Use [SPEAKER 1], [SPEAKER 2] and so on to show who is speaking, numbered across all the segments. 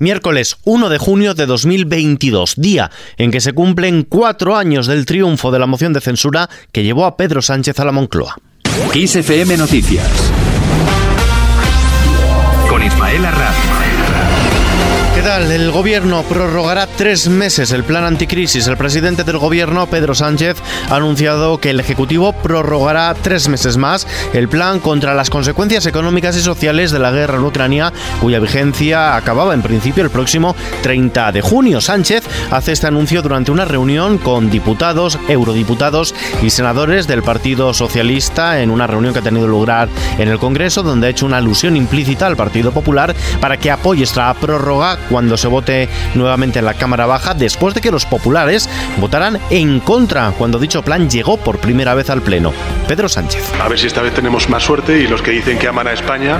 [SPEAKER 1] Miércoles 1 de junio de 2022, día en que se cumplen cuatro años del triunfo de la moción de censura que llevó a Pedro Sánchez a la Moncloa.
[SPEAKER 2] XFM Noticias con Ismael Arranz.
[SPEAKER 1] El gobierno prorrogará tres meses el plan anticrisis. El presidente del gobierno, Pedro Sánchez, ha anunciado que el Ejecutivo prorrogará tres meses más el plan contra las consecuencias económicas y sociales de la guerra en Ucrania, cuya vigencia acababa en principio el próximo 30 de junio. Sánchez hace este anuncio durante una reunión con diputados, eurodiputados y senadores del Partido Socialista en una reunión que ha tenido lugar en el Congreso, donde ha hecho una alusión implícita al Partido Popular para que apoye esta prórroga cuando se vote nuevamente en la Cámara Baja, después de que los populares votaran en contra cuando dicho plan llegó por primera vez al Pleno. Pedro Sánchez.
[SPEAKER 3] A ver si esta vez tenemos más suerte y los que dicen que aman a España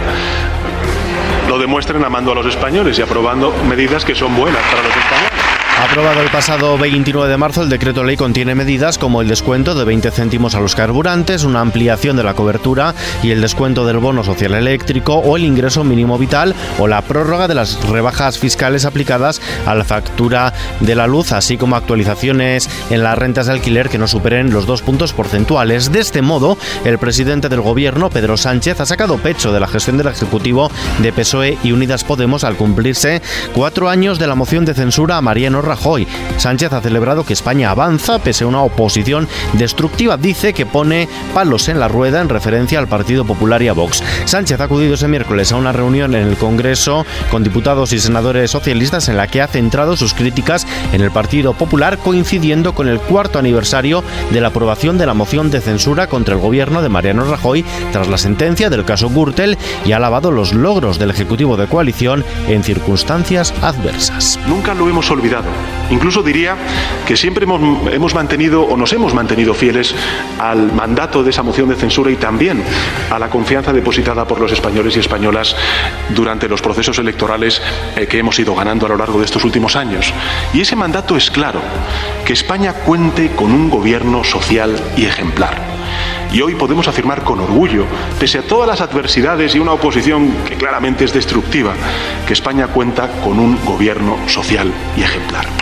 [SPEAKER 3] lo demuestren amando a los españoles y aprobando medidas que son buenas para los españoles.
[SPEAKER 1] Aprobado el pasado 29 de marzo, el decreto ley contiene medidas como el descuento de 20 céntimos a los carburantes, una ampliación de la cobertura y el descuento del bono social eléctrico o el ingreso mínimo vital o la prórroga de las rebajas fiscales aplicadas a la factura de la luz, así como actualizaciones en las rentas de alquiler que no superen los dos puntos porcentuales. De este modo, el presidente del gobierno, Pedro Sánchez, ha sacado pecho de la gestión del Ejecutivo de PSOE y Unidas Podemos al cumplirse cuatro años de la moción de censura a Mariano Rajoy. Sánchez ha celebrado que España avanza pese a una oposición destructiva. Dice que pone palos en la rueda en referencia al Partido Popular y a Vox. Sánchez ha acudido ese miércoles a una reunión en el Congreso con diputados y senadores socialistas en la que ha centrado sus críticas en el Partido Popular coincidiendo con el cuarto aniversario de la aprobación de la moción de censura contra el gobierno de Mariano Rajoy tras la sentencia del caso Gürtel y ha alabado los logros del Ejecutivo de coalición en circunstancias adversas.
[SPEAKER 3] Nunca lo hemos olvidado. Incluso diría que siempre hemos, mantenido o nos hemos mantenido fieles al mandato de esa moción de censura y también a la confianza depositada por los españoles y españolas durante los procesos electorales eh, que hemos ido ganando a lo largo de estos últimos años. Y ese mandato es claro, que España cuente con un gobierno social y ejemplar. Y hoy podemos afirmar con orgullo, pese a todas las adversidades y una oposición que claramente es destructiva, que España cuenta con un gobierno social y ejemplar.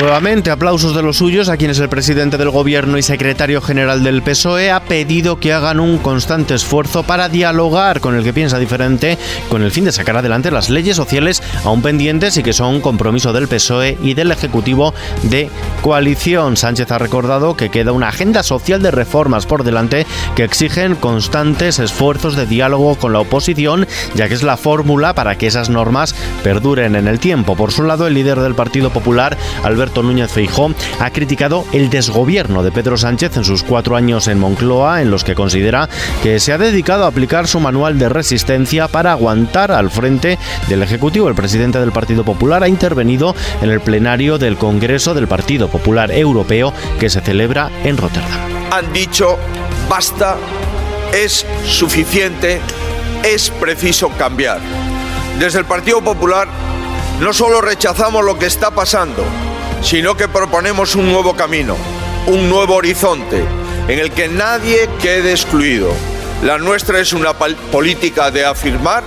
[SPEAKER 1] Nuevamente, aplausos de los suyos a quienes el presidente del gobierno y secretario general del PSOE ha pedido que hagan un constante esfuerzo para dialogar con el que piensa diferente, con el fin de sacar adelante las leyes sociales aún pendientes y que son compromiso del PSOE y del Ejecutivo de coalición. Sánchez ha recordado que queda una agenda social de reformas por delante que exigen constantes esfuerzos de diálogo con la oposición, ya que es la fórmula para que esas normas perduren en el tiempo. Por su lado, el líder del Partido Popular, Alberto Alberto Núñez Feijó ha criticado el desgobierno de Pedro Sánchez en sus cuatro años en Moncloa, en los que considera que se ha dedicado a aplicar su manual de resistencia para aguantar al frente del Ejecutivo. El presidente del Partido Popular ha intervenido en el plenario del Congreso del Partido Popular Europeo que se celebra en Rotterdam.
[SPEAKER 4] Han dicho basta, es suficiente, es preciso cambiar. Desde el Partido Popular no solo rechazamos lo que está pasando, sino que proponemos un nuevo camino, un nuevo horizonte, en el que nadie quede excluido. La nuestra es una política de afirmar,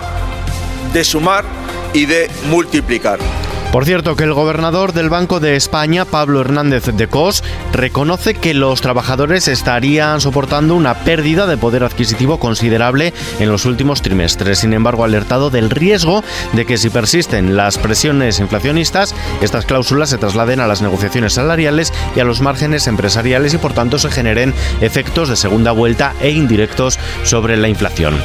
[SPEAKER 4] de sumar y de multiplicar.
[SPEAKER 1] Por cierto, que el gobernador del Banco de España, Pablo Hernández de Cos, reconoce que los trabajadores estarían soportando una pérdida de poder adquisitivo considerable en los últimos trimestres. Sin embargo, ha alertado del riesgo de que si persisten las presiones inflacionistas, estas cláusulas se trasladen a las negociaciones salariales y a los márgenes empresariales y por tanto se generen efectos de segunda vuelta e indirectos sobre la inflación.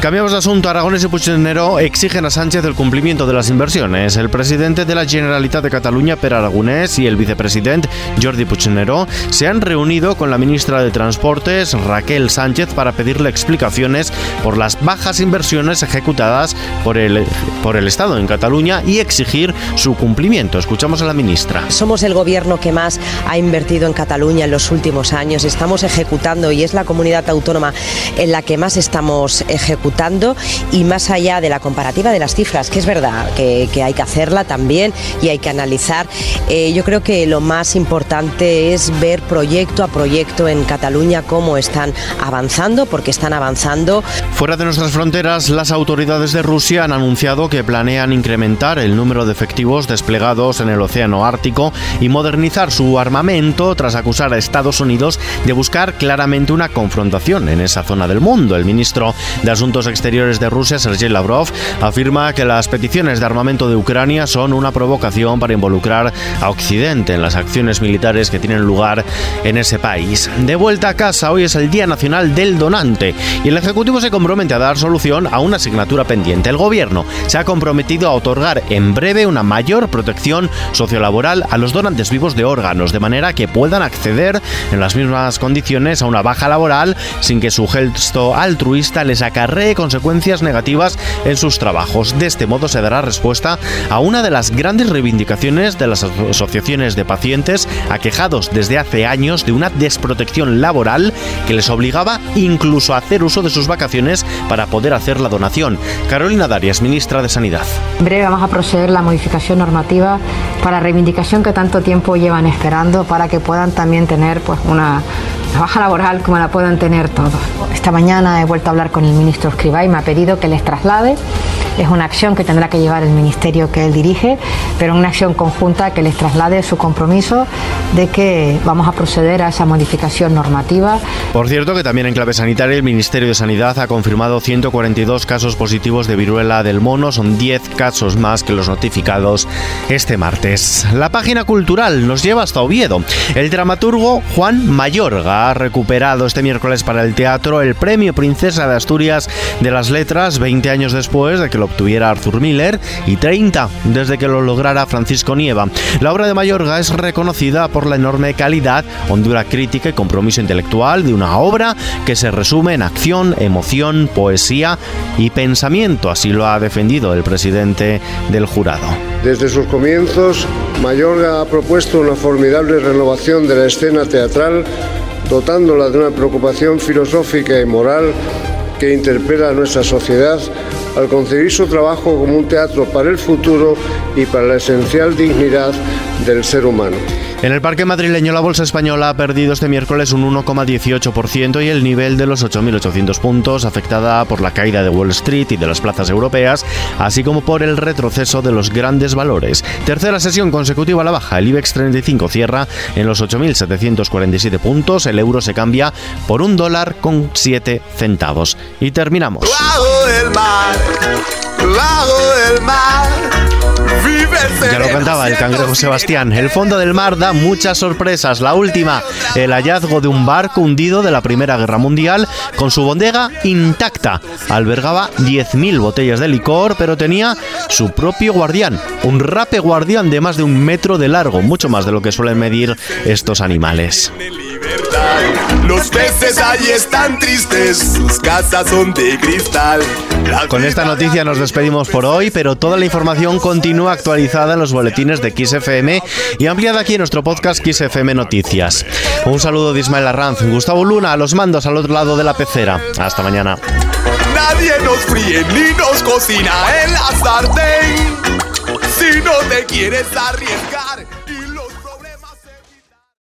[SPEAKER 1] Cambiamos de asunto. Aragones y Puigdemont exigen a Sánchez el cumplimiento de las inversiones. El presidente de la Generalitat de Cataluña, Per Aragonés, y el vicepresidente Jordi Puigneró se han reunido con la ministra de Transportes, Raquel Sánchez, para pedirle explicaciones por las bajas inversiones ejecutadas por el, por el Estado en Cataluña y exigir su cumplimiento. Escuchamos a la ministra.
[SPEAKER 5] Somos el gobierno que más ha invertido en Cataluña en los últimos años. Estamos ejecutando y es la comunidad autónoma en la que más estamos ejecutando y más allá de la comparativa de las cifras, que es verdad que, que hay que hacerla también también y hay que analizar. Eh, yo creo que lo más importante es ver proyecto a proyecto en Cataluña cómo están avanzando, porque están avanzando.
[SPEAKER 1] Fuera de nuestras fronteras, las autoridades de Rusia han anunciado que planean incrementar el número de efectivos desplegados en el Océano Ártico y modernizar su armamento tras acusar a Estados Unidos de buscar claramente una confrontación en esa zona del mundo. El ministro de Asuntos Exteriores de Rusia, Sergei Lavrov, afirma que las peticiones de armamento de Ucrania son una provocación para involucrar a Occidente en las acciones militares que tienen lugar en ese país. De vuelta a casa, hoy es el Día Nacional del Donante y el Ejecutivo se compromete a dar solución a una asignatura pendiente. El Gobierno se ha comprometido a otorgar en breve una mayor protección sociolaboral a los donantes vivos de órganos, de manera que puedan acceder en las mismas condiciones a una baja laboral sin que su gesto altruista les acarree consecuencias negativas en sus trabajos. De este modo se dará respuesta a una de las grandes reivindicaciones de las asociaciones de pacientes aquejados desde hace años de una desprotección laboral que les obligaba incluso a hacer uso de sus vacaciones para poder hacer la donación. Carolina Darias, ministra de Sanidad.
[SPEAKER 6] En breve vamos a proceder la modificación normativa para reivindicación que tanto tiempo llevan esperando para que puedan también tener pues una baja laboral como la puedan tener todos. Esta mañana he vuelto a hablar con el ministro Escribá y me ha pedido que les traslade es una acción que tendrá que llevar el ministerio que él dirige, pero una acción conjunta que les traslade su compromiso de que vamos a proceder a esa modificación normativa.
[SPEAKER 1] Por cierto, que también en clave sanitaria el Ministerio de Sanidad ha confirmado 142 casos positivos de viruela del mono, son 10 casos más que los notificados este martes. La página cultural nos lleva hasta Oviedo. El dramaturgo Juan Mayorga ha recuperado este miércoles para el teatro el premio Princesa de Asturias de las Letras 20 años después de que lo obtuviera Arthur Miller y 30 desde que lo lograra Francisco Nieva. La obra de Mayorga es reconocida por la enorme calidad, hondura crítica y compromiso intelectual de una obra que se resume en acción, emoción, poesía y pensamiento, así lo ha defendido el presidente del jurado.
[SPEAKER 7] Desde sus comienzos, Mayorga ha propuesto una formidable renovación de la escena teatral, dotándola de una preocupación filosófica y moral que interpela a nuestra sociedad al concebir su trabajo como un teatro para el futuro y para la esencial dignidad del ser humano.
[SPEAKER 1] En el parque madrileño la bolsa española ha perdido este miércoles un 1,18% y el nivel de los 8.800 puntos afectada por la caída de Wall Street y de las plazas europeas, así como por el retroceso de los grandes valores. Tercera sesión consecutiva a la baja, el IBEX 35 cierra en los 8.747 puntos, el euro se cambia por un dólar con 7 centavos. Y terminamos.
[SPEAKER 8] el mar, el mar.
[SPEAKER 1] Ya lo cantaba el cangrejo Sebastián. El fondo del mar da muchas sorpresas. La última, el hallazgo de un barco hundido de la Primera Guerra Mundial con su bodega intacta. Albergaba 10.000 botellas de licor, pero tenía su propio guardián. Un rape guardián de más de un metro de largo, mucho más de lo que suelen medir estos animales.
[SPEAKER 8] Los peces allí están tristes, sus casas son de cristal.
[SPEAKER 1] Con esta noticia nos despedimos por hoy, pero toda la información continúa actualizada en los boletines de XFM y ampliada aquí en nuestro podcast XFM Noticias. Un saludo de Ismael Arranz, Gustavo Luna, a los mandos al otro lado de la pecera. Hasta mañana.
[SPEAKER 8] Nadie nos fríe ni nos cocina en la sartén. Si no te quieres arriesgar.